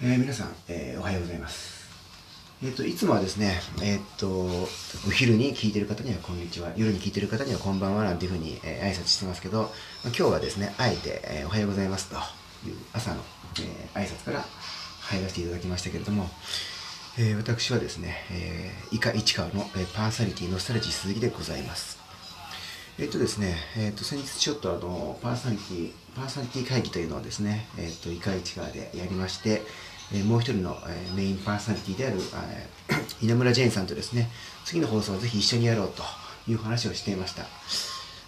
えー、皆さん、えー、おはようございます。えっ、ー、と、いつもはですね、えっ、と、お昼に聞いてる方にはこんにちは、夜に聞いてる方にはこんばんはなんていうふうに、え、挨拶してますけど、まあ、今日はですね、あえて、えおはようございますという朝の、え挨拶から入らせていただきましたけれども、え私はですね、えー、以下市川の、えパーサリティノスタルジー鈴木でございます。えっとですね、えっと先日ちょっとあのパーソナリティパーソナリティ会議というのをですね、えっとイカ市川でやりまして、えもう一人の、えメインパーソナリティである、え 稲村ジェーンさんとですね、次の放送はぜひ一緒にやろうという話をしていました。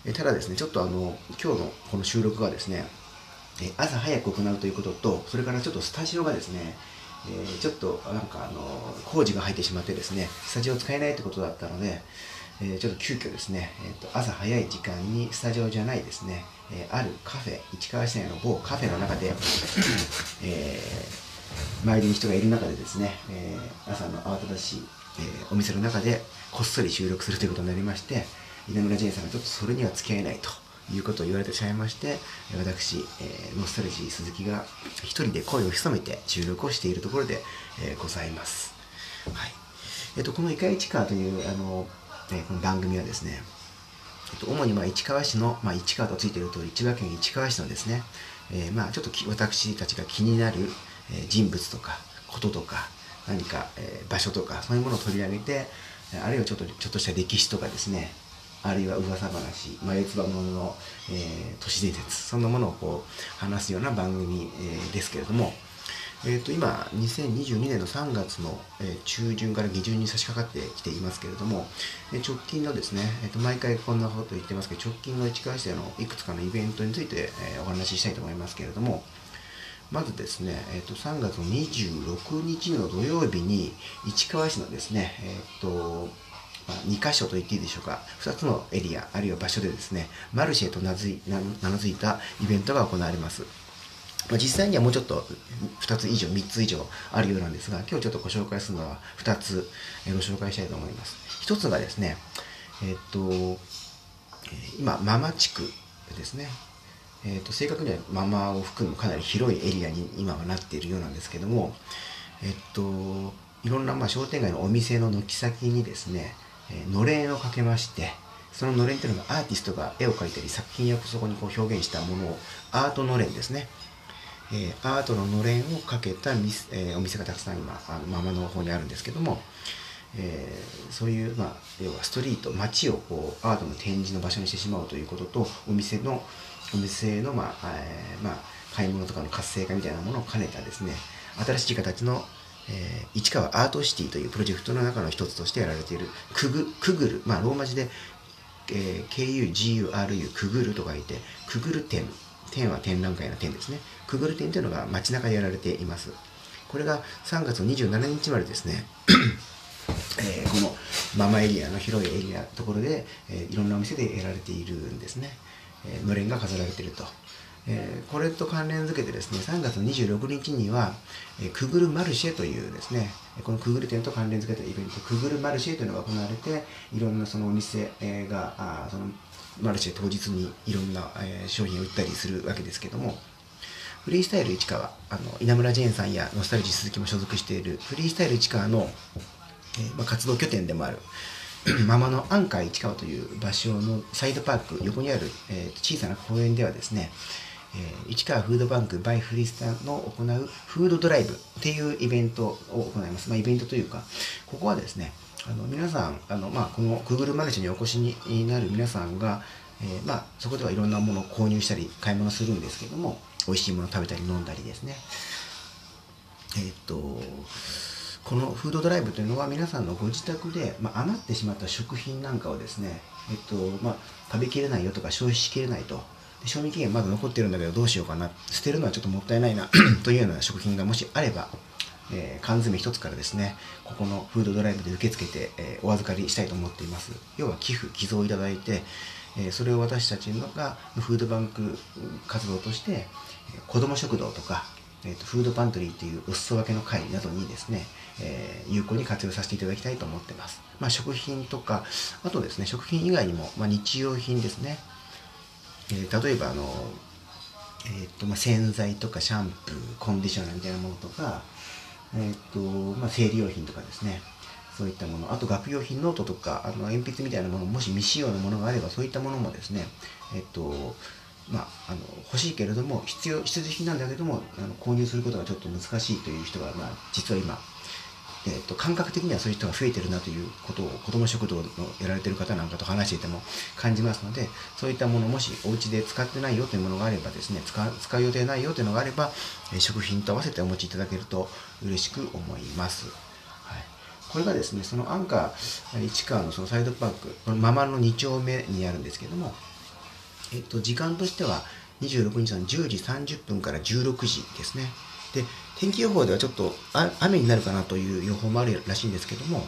えただですね、ちょっとあの今日のこの収録がですね、え朝早く行うということと、それからちょっとスタジオがですね、え、ちょっとなんかあの工事が入ってしまってですね、スタジオ使えないってことだったので、え、ちょっと急遽ですね、えーと、朝早い時間にスタジオじゃないですね、え、あるカフェ、市川市内の某カフェの中で、えー、周りに人がいる中でですね、えー、朝の慌ただしい、えー、お店の中でこっそり収録するということになりまして、稲村仁さんがちょっとそれには付き合えないということを言われてしまいまして、私、えー、ノスタルジー鈴木が一人で声を潜めて収録をしているところで、えー、ございます。はい。え、ー、と、このイカイチカーという、あの、えこの番組はですね、えっと、主にまあ市川市の、まあ、市川とついている通り、千葉県市川市のですね、えー、まあちょっと私たちが気になる、人物とか、こととか、何か、場所とか、そういうものを取り上げて、あるいはちょっとちょっとした歴史とかですね、あるいは噂話、眉唾物の、えー、都市伝説、そんなものをこう話すような番組、えー、ですけれども、えー、と今、2022年の3月の、え中旬から下旬に差し掛かってきていますけれども、え直近のですね、えー、と毎回こんなこと言ってますけど、直近の市川市でのいくつかのイベントについて、えお話ししたいと思いますけれども、まずですね、えー、と3月26日の土曜日に市川市のですね、えっ、とまあ、2箇所と言っていいでしょうか、2つのエリア、あるいは場所でですね、マルシェと名付いたイベントが行われます。ま、実際にはもうちょっと2つ以上、3つ以上あるようなんですが、今日ちょっとご紹介するのは2つご紹介したいと思います。1つがですね、えっと、今、ママ地区ですね。えっと、正確にはママを含むかなり広いエリアに今はなっているようなんですけども、えっと、いろんなまあ商店街のお店の軒先にですね、えのれんをかけまして、そののれんというのがアーティストが絵を描いたり作品をそこにこう表現したものをアートのれんですね。えー、アートののれんをかけたミス、えー、お店がたくさん今あのママの方にあるんですけども、えー、そういう、まあ、要はストリート街をこうアートの展示の場所にしてしまうということとお店のお店の、まあえーまあ、買い物とかの活性化みたいなものを兼ねたですね新しい形の、えー、市川アートシティというプロジェクトの中の一つとしてやられているくぐくぐる、まあ、ローマ字で、えー、KUGURU くぐると書いてくぐる展展は展覧会の展ですね。くぐる展というのが街中でやられています。これが3月27日までですね、えー、このママエリアの広いエリアところで、えー、いろんなお店でやられているんですね。のれんが飾られていると。え、これと関連づけてですね、3月26日には、えー、くぐるマルシェというですね、このくぐる展と関連づけたイベント、くぐるマルシェというのが行われて、いろんなそのお店が、あそのマルシェ当日にいろんな、え、商品を売ったりするわけですけども、フリースタイル市川、あの稲村ジェーンさんやノスタルジー鈴木も所属しているフリースタイル市川の、えまあ、活動拠点でもある ママのアンカー市川という場所のサイドパーク横にある、えー、小さな公園ではですね、えー、市川フードバンクバイフリスタの行うフードドライブっていうイベントを行います。まあ、イベントというか、ここはですね、あの皆さんあの、まあ、この Google マルシェにお越しになる皆さんが、えー、まあ、そこではいろんなものを購入したり買い物するんですけども美味しいもの食べたり飲んだりですねえー、っとこのフードドライブというのは皆さんのご自宅で、まあ、余ってしまった食品なんかをですね、えっとまあ、食べきれないよとか消費しきれないと賞味期限まだ残ってるんだけどどうしようかな捨てるのはちょっともったいないな というような食品がもしあればえー、缶詰一つからですね、ここのフードドライブで受け付けて、えー、お預かりしたいと思っています。要は寄付、寄贈いただいて、えー、それを私たちのがフードバンク活動として、子ども食堂とか、えーと、フードパントリーというお裾分けの会などにですね、えー、有効に活用させていただきたいと思ってます。まあ、食品とか、あとですね、食品以外にも、まあ、日用品ですね、えー、例えばあの、えーとまあ、洗剤とかシャンプーコンディショナーみたいなものとか、えーとまあ、生理用品とかですね。そういったもの。あと学用品ノートとかあの鉛筆みたいなものもし未使用のものがあればそういったものもですねえっ、とまあ、あの欲しいけれども必要必需品なんだけどもあの購入することがちょっと難しいという人が、まあ、実は今えーと、感覚的にはそういう人が増えてるなということを子ども食堂のやられてる方なんかと話していても感じますのでそういったものもしお家で使ってないよというものがあればですね使使う予定ないよというのがあれば、え、食品と合わせてお持ちいただけると嬉しく思います。はい、これがですねそのアンカー市川のそのサイドパークこのママの2丁目にあるんですけども、えっ、と、時間としては26日の10時30分から16時ですね。で天気予報ではちょっと雨になるかなという予報もあるらしいんですけども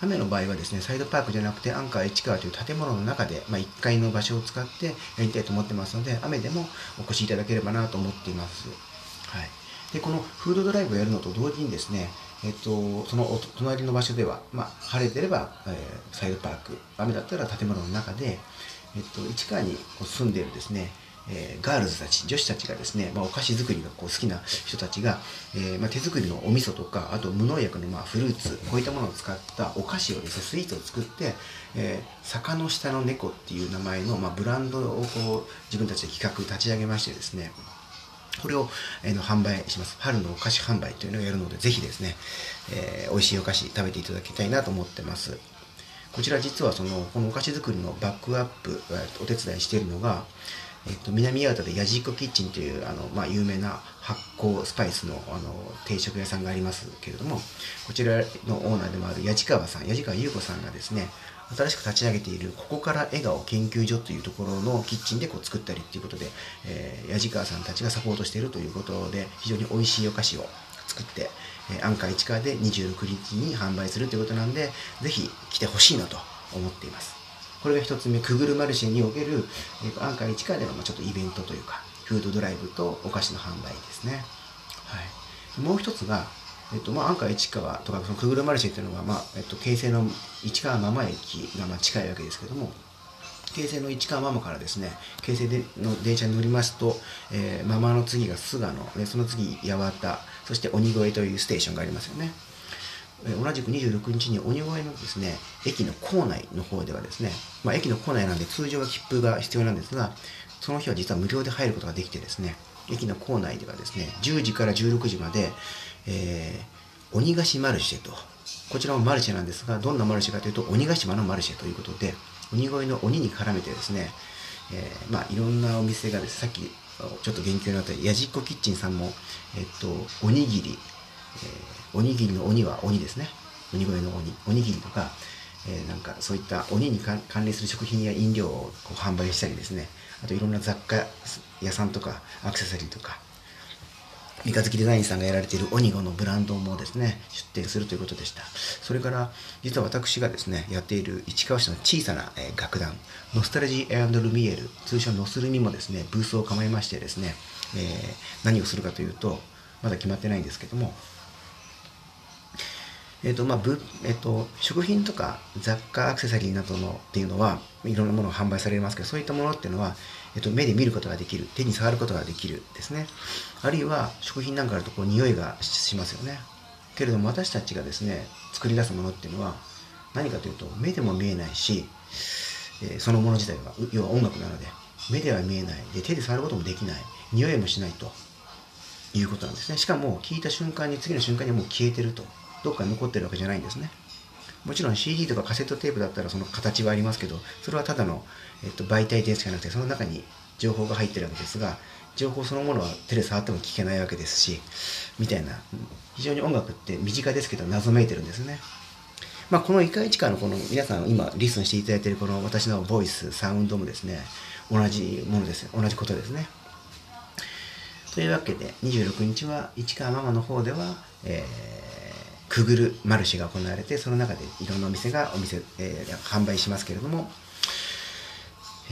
雨の場合はですねサイドパークじゃなくてアンカー市川という建物の中で、まあ、1階の場所を使ってやりたいと思ってますので雨でもお越しいただければなと思っています、はい、でこのフードドライブをやるのと同時にですねえっと、そのお隣の場所では、まあ、晴れてれば、えー、サイドパーク。雨だったら建物の中で、えっと、市川に住んでいるですねえー、ガールズたち女子たちがですね、まあ、お菓子作りがこう好きな人たちが、えー、まあ、手作りのお味噌とかあと無農薬のまあフルーツこういったものを使ったお菓子をですねスイーツを作って、えー、坂の下の猫っていう名前の、まあ、ブランドをこう自分たちで企画立ち上げましてですねこれを、えー、の販売します。春のお菓子販売というのをやるので、ぜひですね、えー、美味しいお菓子食べていただきたいなと思ってます。こちら実はその、このお菓子作りのバックアップ、お手伝いしているのが、えっと、南八幡でやじっこキッチンというあの、まあ、有名な発酵スパイスのあの定食屋さんがありますけれどもこちらのオーナーでもある矢地川さん矢地川優子さんがですね新しく立ち上げているここから笑顔研究所というところのキッチンでこう作ったりっていうことで、えー、矢地川さんたちがサポートしているということで非常に美味しいお菓子を作って、えー、アンカー市川で26日に販売するということなんでぜひ来てほしいなと思っています。これが1つ目くぐるマルシェにおける、えー、アンカー市川でのちょっとイベントというかフードドライブとお菓子の販売ですね、はい、もう1つがえっとまあ、アンカー市川とかそのくぐるマルシェっていうのは、まあえっと、京成の市川ママ駅がまあ近いわけですけども京成の市川ママからですね京成での電車に乗りますと、えー、ママの次が菅野でその次八幡そして鬼越というステーションがありますよね。同じく26日に鬼越のですね駅の構内の方ではですね、まあ、駅の構内なんで通常は切符が必要なんですがその日は実は無料で入ることができてですね駅の構内ではですね10時から16時まで、えー、鬼ヶ島マルシェとこちらもマルシェなんですがどんなマルシェかというと鬼ヶ島のマルシェということで鬼越の鬼に絡めてですね、えー、まあいろんなお店がですねさっきちょっと言及になったやじっこキッチンさんも、えっと、おにぎり、えーおにぎりの鬼は鬼ですね。鬼越の鬼。おにぎりとか、えー、なんかそういった鬼に関連する食品や飲料をこう販売したりですね。あといろんな雑貨屋さんとかアクセサリーとか三日月デザインさんがやられているオニゴのブランドもですね出店するということでした。それから実は私がですねやっている市川市の小さな、えー、楽団ノスタルジールミエル通称ノスルミもですねブースを構えましてですね、えー、何をするかというとまだ決まってないんですけどもえーとまあぶえーと、食品とか雑貨アクセサリーなどのっていうのはいろんなものが販売されますけどそういったものっていうのは、えーと、目で見ることができる手に触ることができるですね。あるいは食品なんかあるとこう匂いがしますよね。けれども私たちがですね作り出すものっていうのは何かというと目でも見えないし、えー、そのもの自体は要は音楽なので目では見えない。で手で触ることもできない。匂いもしないということなんですね。しかも聞いた瞬間に次の瞬間にもう消えてると。どっかに残ってるわけじゃないんですね。もちろん CD とかカセットテープだったらその形はありますけど、それはただの、えっと、媒体ですじゃなくて、その中に情報が入ってるわけですが、情報そのものは手で触っても聞けないわけですし、みたいな、非常に音楽って身近ですけど謎めいてるんですね。まあ、この1回1回のこの皆さん今リスンしていただいているこの私のボイス、サウンドもですね、同じものです。同じことですね。というわけで、26日は市川ママの方では、えーくぐるマルシェが行われてその中でいろんなお店がお店、えー、販売しますけれども、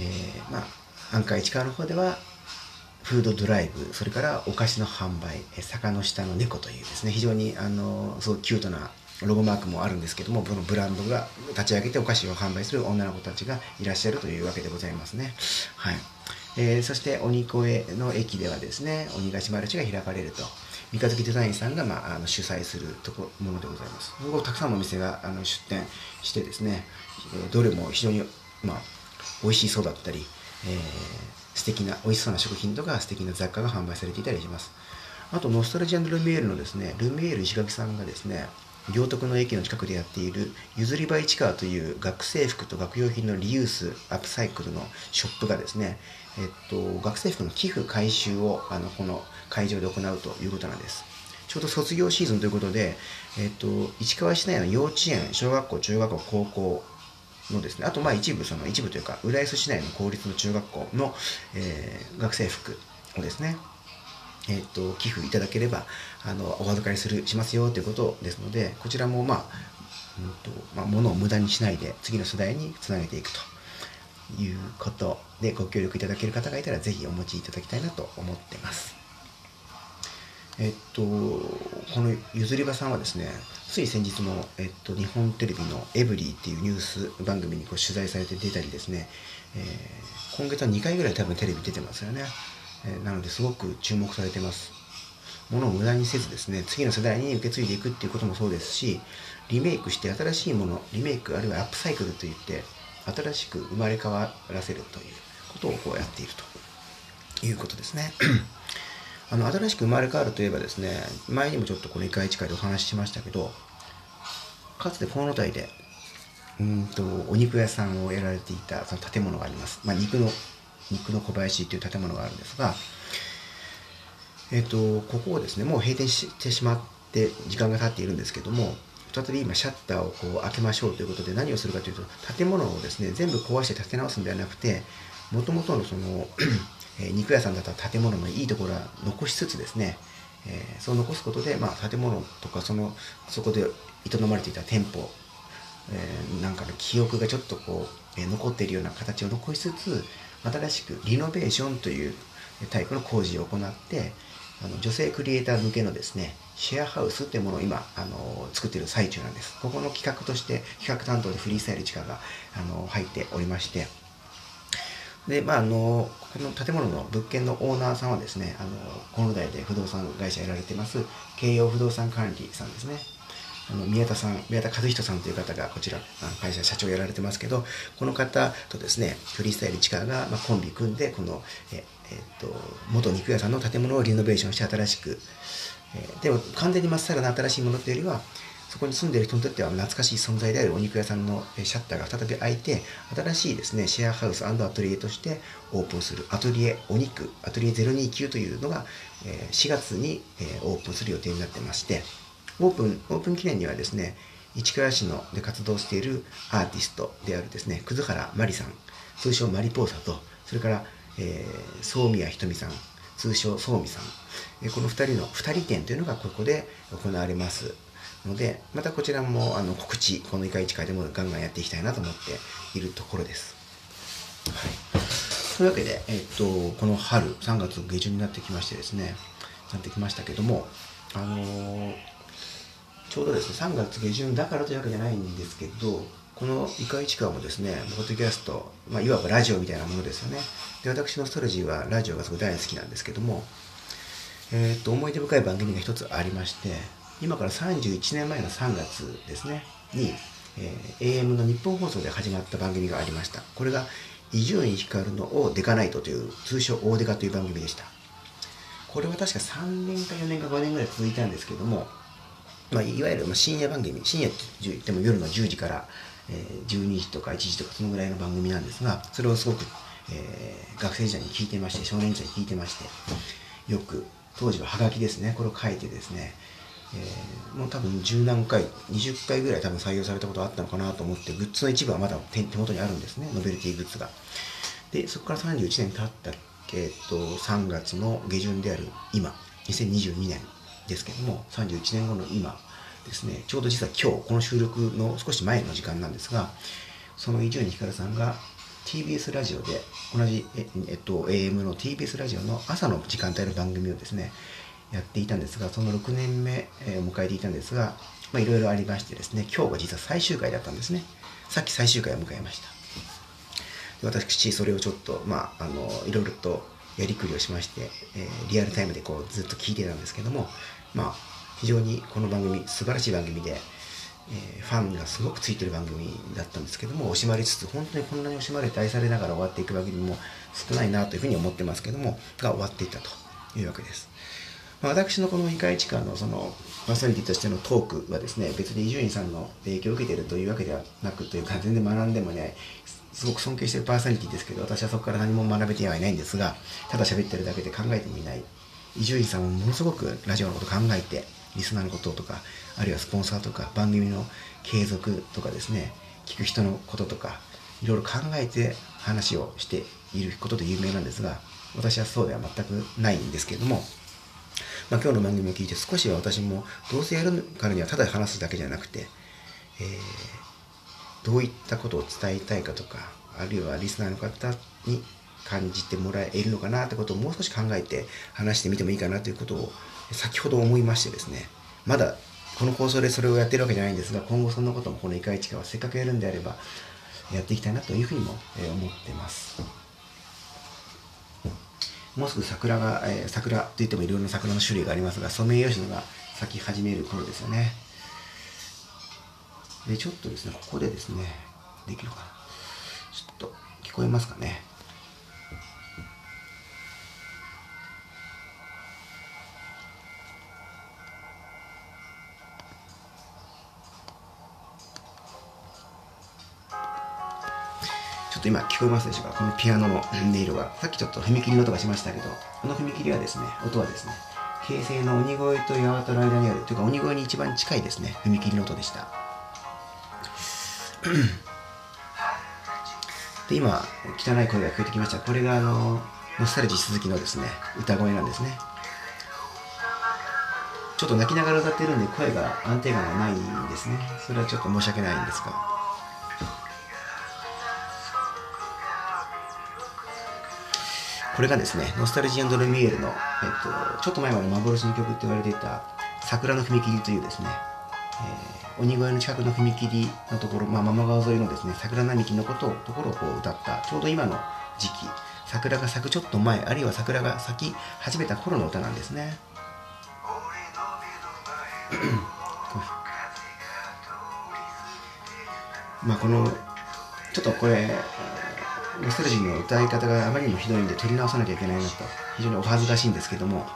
えー、まあアンカー市川の方ではフードドライブそれからお菓子の販売坂の下の猫というですね非常にあのすごいキュートなロゴマークもあるんですけどもこのブランドが立ち上げてお菓子を販売する女の子たちがいらっしゃるというわけでございますね。はい。えー、そして鬼越の駅ではですね鬼ヶ島ルチが開かれると。三日月デザインさんが、まあ、あの主催するとこものでございます。たくさんのお店があの出店してですね、どれも非常に、まあ、美味しそうだったり、えー、素敵な美味しそうな食品とか素敵な雑貨が販売されていたりします。あとノストラジアンドルミエールのですねルミエール石垣さんがですね行徳の駅の近くでやっている譲り場市川という学生服と学用品のリユースアップサイクルのショップがですね、えっと、学生服の寄付回収をあのこの会場で行うということなんです。ちょうど卒業シーズンということで、えっと、市川市内の幼稚園、小学校、中学校、高校のですね、あとまあ一部、その一部というか、浦安市内の公立の中学校の、えー、学生服をですね、えっと、寄付いただければ、あの、お預かりする、しますよということですので、こちらもまあ、うんとまあ、物を無駄にしないで、次の世代につなげていくということで、ご協力いただける方がいたら、ぜひお持ちいただきたいなと思ってます。えっと、このゆずりばさんはですね、つい先日の、えっと、日本テレビのエブリィっていうニュース番組にこう取材されて出たりですね、えー、今月は2回ぐらい多分テレビ出てますよね。えー、なのですごく注目されてます。ものを無駄にせずですね、次の世代に受け継いでいくっていうこともそうですし、リメイクして新しいもの、リメイクあるいはアップサイクルといって、新しく生まれ変わらせるということをこうやっているということですね。あの新しく生まれ変わるといえばですね前にもちょっとこの「異界近い」でお話ししましたけどかつてこの辺りでうんとお肉屋さんをやられていたその建物があります、まあ、肉の肉の小林という建物があるんですがえっ、とここをですねもう閉店してしまって時間が経っているんですけども再び今シャッターをこう開けましょうということで何をするかというと建物をですね全部壊して建て直すんではなくてもともとのそのえー、肉屋さんだったら建物のいいところは残しつつですね、えー、そう残すことで、まあ、建物とかそのそこで営まれていた店舗、えー、なんかの記憶がちょっとこう、え残っているような形を残しつつ新しくリノベーションというタイプの工事を行ってあの女性クリエイター向けのですねシェアハウスっていうものを今あの作ってる最中なんです。ここの企画として企画担当でフリースタイル地下があの入っておりましてで、まあ、あの、この建物の物件のオーナーさんはですね、あの、この代で不動産会社やられてます、京葉不動産管理さんですね。あの宮田さん、宮田和人さんという方がこちら、会社社長やられてますけど、この方とですね、フリースタイル地下が、まあ、コンビ組んで、この、え、えっと、元肉屋さんの建物をリノベーションして新しく、えでも完全にまっさらな新しいものというよりは、そこに住んでいる人にとっては懐かしい存在であるお肉屋さんのシャッターが再び開いて、新しいですね、シェアハウスアトリエとしてオープンするアトリエお肉、アトリエ029というのが4月にオープンする予定になってまして、オープン、オープン記念にはですね、市川市ので活動しているアーティストであるですね、葛原まりさん、通称マリポーサと、それから、えー、宗宮ひとみさん、通称宗美さん、えこの2人の2人展というのがここで行われます。ので、またこちらもあの告知、このイカ市会でもガンガンやっていきたいなと思っているところです。はい、というわけで、えっと、この春、3月下旬になってきましてですね、なってきましたけども、あのー、ちょうどですね、3月下旬だからというわけじゃないんですけど、このイカ市川もですね、ポッドキャスト、まあ、いわばラジオみたいなものですよね。で、私のストレジーはラジオがすごい大好きなんですけども、えー、っと、思い出深い番組が一つありまして、今から31年前の3月ですね、に、えー、AM の日本放送で始まった番組がありました。これが、伊集院光のオーデカナイトという、通称オーデカという番組でした。これは確か3年か4年か5年ぐらい続いたんですけども、まあ、いわゆる深夜番組、深夜って言っても夜の10時から、12時とか1時とかそのぐらいの番組なんですが、それをすごく、えー、学生時代に聞いてまして、少年時代に聞いてまして、よく、当時はハガキですね、これを書いてですね、えー、もう多分十何回20回ぐらい多分採用されたことあったのかなと思ってグッズの一部はまだ手元にあるんですねノベルティグッズが。でそこから31年経ったえー、っと3月の下旬である今2022年ですけども31年後の今ですねちょうど実は今日この収録の少し前の時間なんですがその伊集院光さんが TBS ラジオで同じえ、えっと、AM の TBS ラジオの朝の時間帯の番組をですねやっていたんですが、その6年目を迎えていたんですが、まあ、いろいろありましてですね、今日が実は最終回だったんですね。さっき最終回を迎えました。私それをちょっとまああのいろいろとやりくりをしまして、えー、リアルタイムでこうずっと聞いてたんですけどもまあ非常にこの番組素晴らしい番組で、えー、ファンがすごくついてる番組だったんですけども惜しまれつつ本当にこんなに惜しまれて愛されながら終わっていく番組も少ないなというふうに思ってますけどもが終わっていったというわけです。まあ、私のこの異界地下のそのパーソナリティとしてのトークはですね別に伊集院さんの影響を受けているというわけではなくというか全然学んでもねすごく尊敬してるパーソナリティですけど私はそこから何も学べてはいないんですがただ喋ってるだけで考えてみない。伊集院さんもものすごくラジオのこと考えてリスナーのこととかあるいはスポンサーとか番組の継続とかですね聞く人のこととかいろいろ考えて話をしていることで有名なんですが私はそうでは全くないんですけれども、まあ、今日の番組を聞いて少しは私もどうせやるからにはただ話すだけじゃなくて、えー、どういったことを伝えたいかとかあるいはリスナーの方に感じてもらえるのかなってことをもう少し考えて話してみてもいいかなということを先ほど思いましてですねまだこの放送でそれをやってるわけじゃないんですが今後そんなこともこの「イカイチカ」はせっかくやるんであればやっていきたいなというふうにも思ってます。もうすぐ桜が、えー、桜といってもいろいろな桜の種類がありますが、ソメイヨシノが咲き始める頃ですよね。で、ちょっとですね、ここでですね、できるかな。ちょっと聞こえますかね。と今聞こえますでしょうかこのピアノの音色が。さっきちょっと踏切の音がしましたけど、この踏切はですね、音はですね、平成の鬼越と八幡の間にある、というか鬼越に一番近いですね、踏切の音でした。で、今、汚い声が聞こえてきました。これがあの、ノスタルジー鈴木のですね、歌声なんですね。ちょっと泣きながら歌ってるんで声が安定感がないんですね。それはちょっと申し訳ないんですが。これがですね、ノスタルジールミエールの、えっと、ちょっと前まで幻の曲って言われていた、桜の踏切というですね、えー、鬼越の近くの踏切のところ、まあ、マ川沿いのですね、桜並木のことを、ところをこう歌った、ちょうど今の時期、桜が咲くちょっと前、あるいは桜が咲き始めた頃の歌なんですね。まあこの、ちょっとこれ、ノスタルジーの歌い方があまりにもひどいんで取り直さなきゃいけないなと。非常にお恥ずかしいんですけども。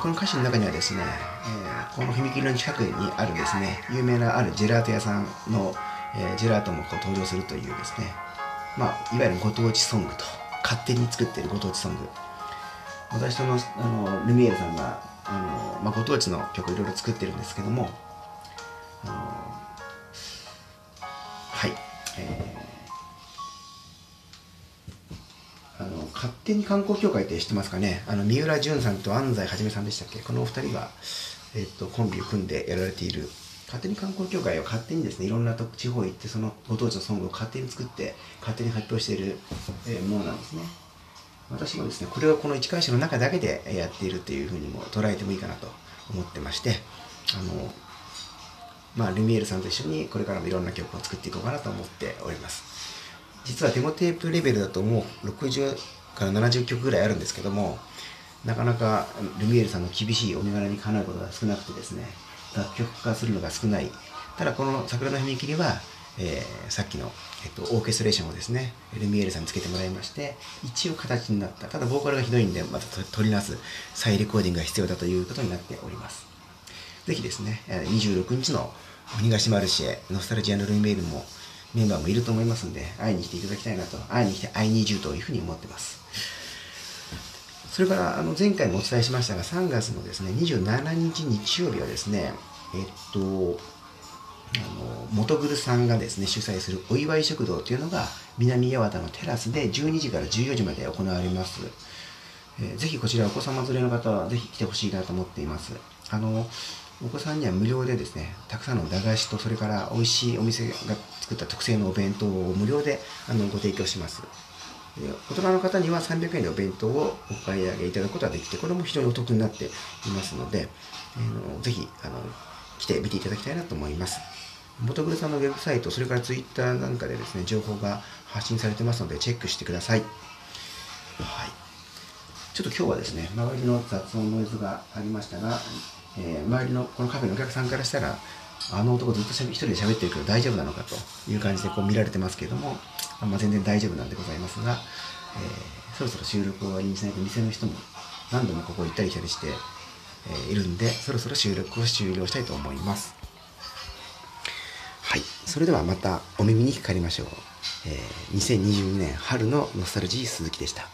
この歌詞の中にはですね、えー、この踏切の近くにあるですね有名なあるジェラート屋さんの、えー、ジェラートもこう登場するというですね。まあいわゆるご当地ソングと勝手に作っているご当地ソング。私とのあのルミエルさんがあの、まあ、ご当地の曲いろいろ作ってるんですけどもあの勝手に観光協会って知ってますかね？あの三浦淳さんと安西はじめさんでしたっけ？このお二人が、え、っとコンビを組んでやられている。勝手に観光協会を勝手にですねいろんな地方行ってそのご当地のソングを勝手に作って勝手に発表している、え、ものなんですね。私もですねこれはこの市川市の中だけでやっているというふうにも捉えてもいいかなと思ってましてあのまあ、ルミエールさんと一緒にこれからもいろんな曲を作っていこうかなと思っております。実はデモテープレベルだともう60から70曲ぐらいあるんですけどもなかなかルミエールさんの厳しいお身柄にかなうことが少なくてですね楽曲化するのが少ない。ただこの桜の踏切は、えー、さっきの、えっと、オーケストレーションをですねルミエールさんにつけてもらいまして一応形になった。ただボーカルがひどいんでまた取り直す再レコーディングが必要だということになっております。ぜひですね26日の鬼ヶ島ルシェ、ノスタルジアのルイメールもメンバーもいると思いますんで、会いに来ていただきたいなと、会いに来て会いに移住というふうに思ってます。それからあの前回もお伝えしましたが、3月のですね27日日曜日はですね、えっと、あの元グルさんがですね主催するお祝い食堂というのが南八幡のテラスで12時から14時まで行われます。えー、ぜひこちらお子様連れの方はぜひ来てほしいなと思っています。あのお子さんには無料でですねたくさんの駄菓子とそれから美味しいお店が作った特製のお弁当を無料であのご提供します大人の方には300円でお弁当をお買い上げいただくことができてこれも非常にお得になっていますので、えー、ぜひあの来て見ていただきたいなと思います元グルさんのウェブサイト、それからツイッターなんかでですね、情報が発信されてますので、チェックしてください。はい。ちょっと今日はですね、周りの雑音ノイズがありましたが、えー、周りのこのカフェのお客さんからしたら、あの男ずっと一人で喋ってるけど大丈夫なのかという感じでこう見られてますけれども、まあ、全然大丈夫なんでございますが、えー、そろそろ収録を終わりにしないと店の人も何度もここ行ったり来たりして、えー、いるんで、そろそろ収録を終了したいと思います。はい。それではまたお耳にかかりましょう。えー、2022年春のノスタルジー鈴木でした。